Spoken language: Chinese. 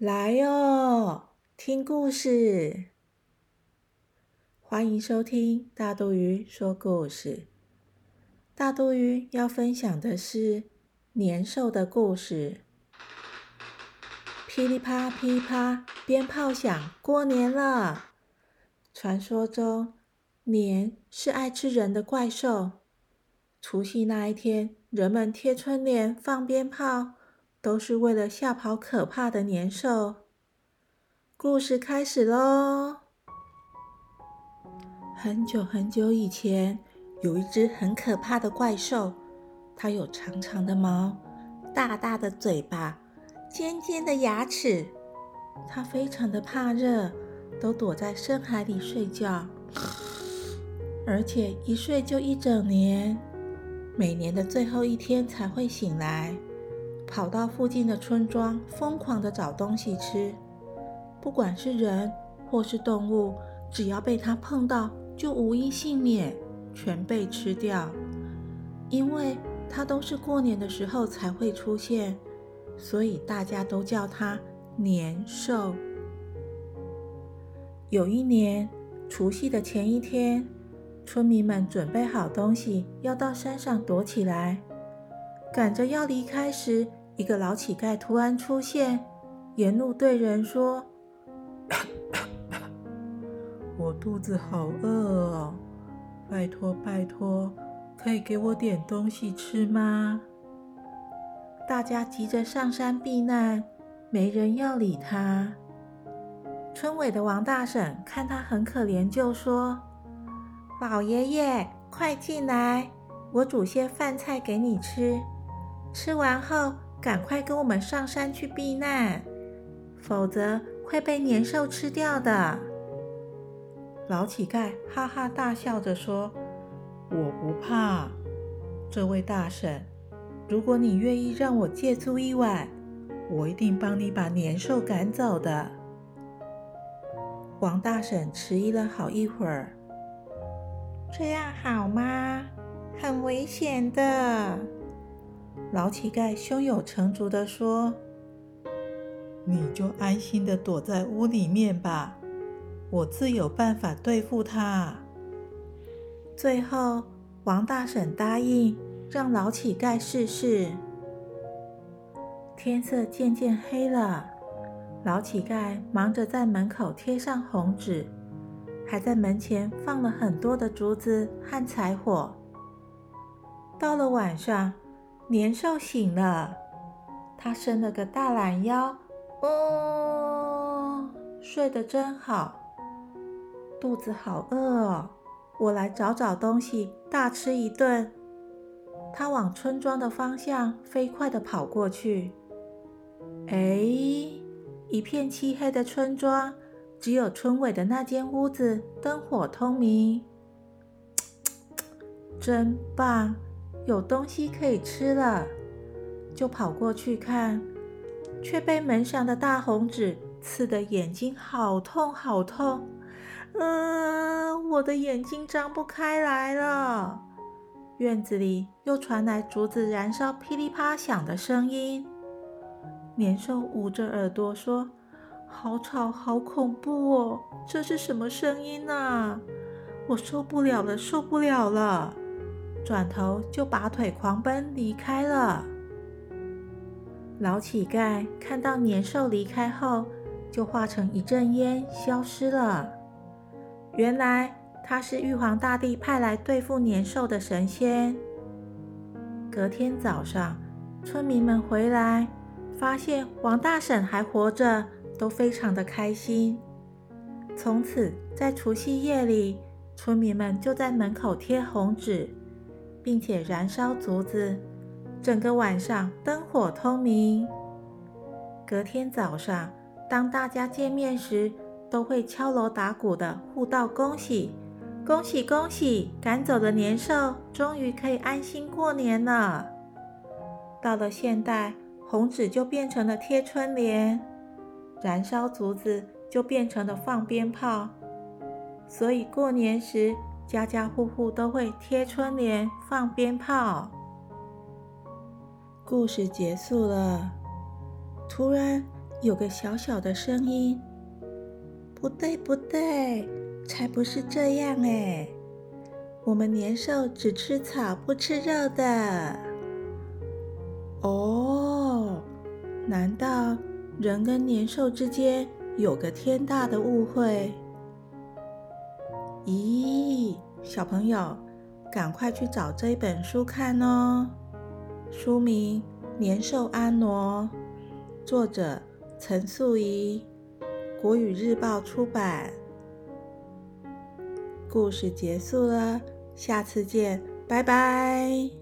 来哦，听故事！欢迎收听大肚鱼说故事。大肚鱼要分享的是年兽的故事。噼里啪噼里啪，鞭炮响，过年了。传说中，年是爱吃人的怪兽。除夕那一天，人们贴春联、放鞭炮。都是为了吓跑可怕的年兽。故事开始喽！很久很久以前，有一只很可怕的怪兽，它有长长的毛、大大的嘴巴、尖尖的牙齿。它非常的怕热，都躲在深海里睡觉，而且一睡就一整年，每年的最后一天才会醒来。跑到附近的村庄，疯狂的找东西吃。不管是人或是动物，只要被它碰到，就无一幸免，全被吃掉。因为它都是过年的时候才会出现，所以大家都叫它年兽。有一年除夕的前一天，村民们准备好东西，要到山上躲起来，赶着要离开时。一个老乞丐突然出现，沿路对人说：“我肚子好饿哦，拜托拜托，可以给我点东西吃吗？”大家急着上山避难，没人要理他。村委的王大婶看他很可怜，就说：“老爷爷，快进来，我煮些饭菜给你吃，吃完后。”赶快跟我们上山去避难，否则会被年兽吃掉的。老乞丐哈哈大笑着说：“我不怕，这位大婶，如果你愿意让我借住一晚，我一定帮你把年兽赶走的。”王大婶迟疑了好一会儿：“这样好吗？很危险的。”老乞丐胸有成竹地说：“你就安心的躲在屋里面吧，我自有办法对付他。”最后，王大婶答应让老乞丐试试。天色渐渐黑了，老乞丐忙着在门口贴上红纸，还在门前放了很多的竹子和柴火。到了晚上。年兽醒了，他伸了个大懒腰，哦，睡得真好，肚子好饿哦，我来找找东西，大吃一顿。他往村庄的方向飞快地跑过去。哎，一片漆黑的村庄，只有村尾的那间屋子灯火通明，真棒。有东西可以吃了，就跑过去看，却被门上的大红纸刺得眼睛好痛好痛。嗯，我的眼睛张不开来了。院子里又传来竹子燃烧噼里啪响的声音。年兽捂着耳朵说：“好吵，好恐怖哦！这是什么声音啊？我受不了了，受不了了！”转头就拔腿狂奔离开了。老乞丐看到年兽离开后，就化成一阵烟消失了。原来他是玉皇大帝派来对付年兽的神仙。隔天早上，村民们回来，发现王大婶还活着，都非常的开心。从此，在除夕夜里，村民们就在门口贴红纸。并且燃烧竹子，整个晚上灯火通明。隔天早上，当大家见面时，都会敲锣打鼓的互道恭喜：“恭喜恭喜！赶走了年兽，终于可以安心过年了。”到了现代，红纸就变成了贴春联，燃烧竹子就变成了放鞭炮。所以过年时，家家户户都会贴春联、放鞭炮。故事结束了。突然，有个小小的声音：“不对，不对，才不是这样哎！我们年兽只吃草不吃肉的。”哦，难道人跟年兽之间有个天大的误会？咦，小朋友，赶快去找这一本书看哦！书名《年兽阿罗》，作者陈素怡，国语日报出版。故事结束了，下次见，拜拜。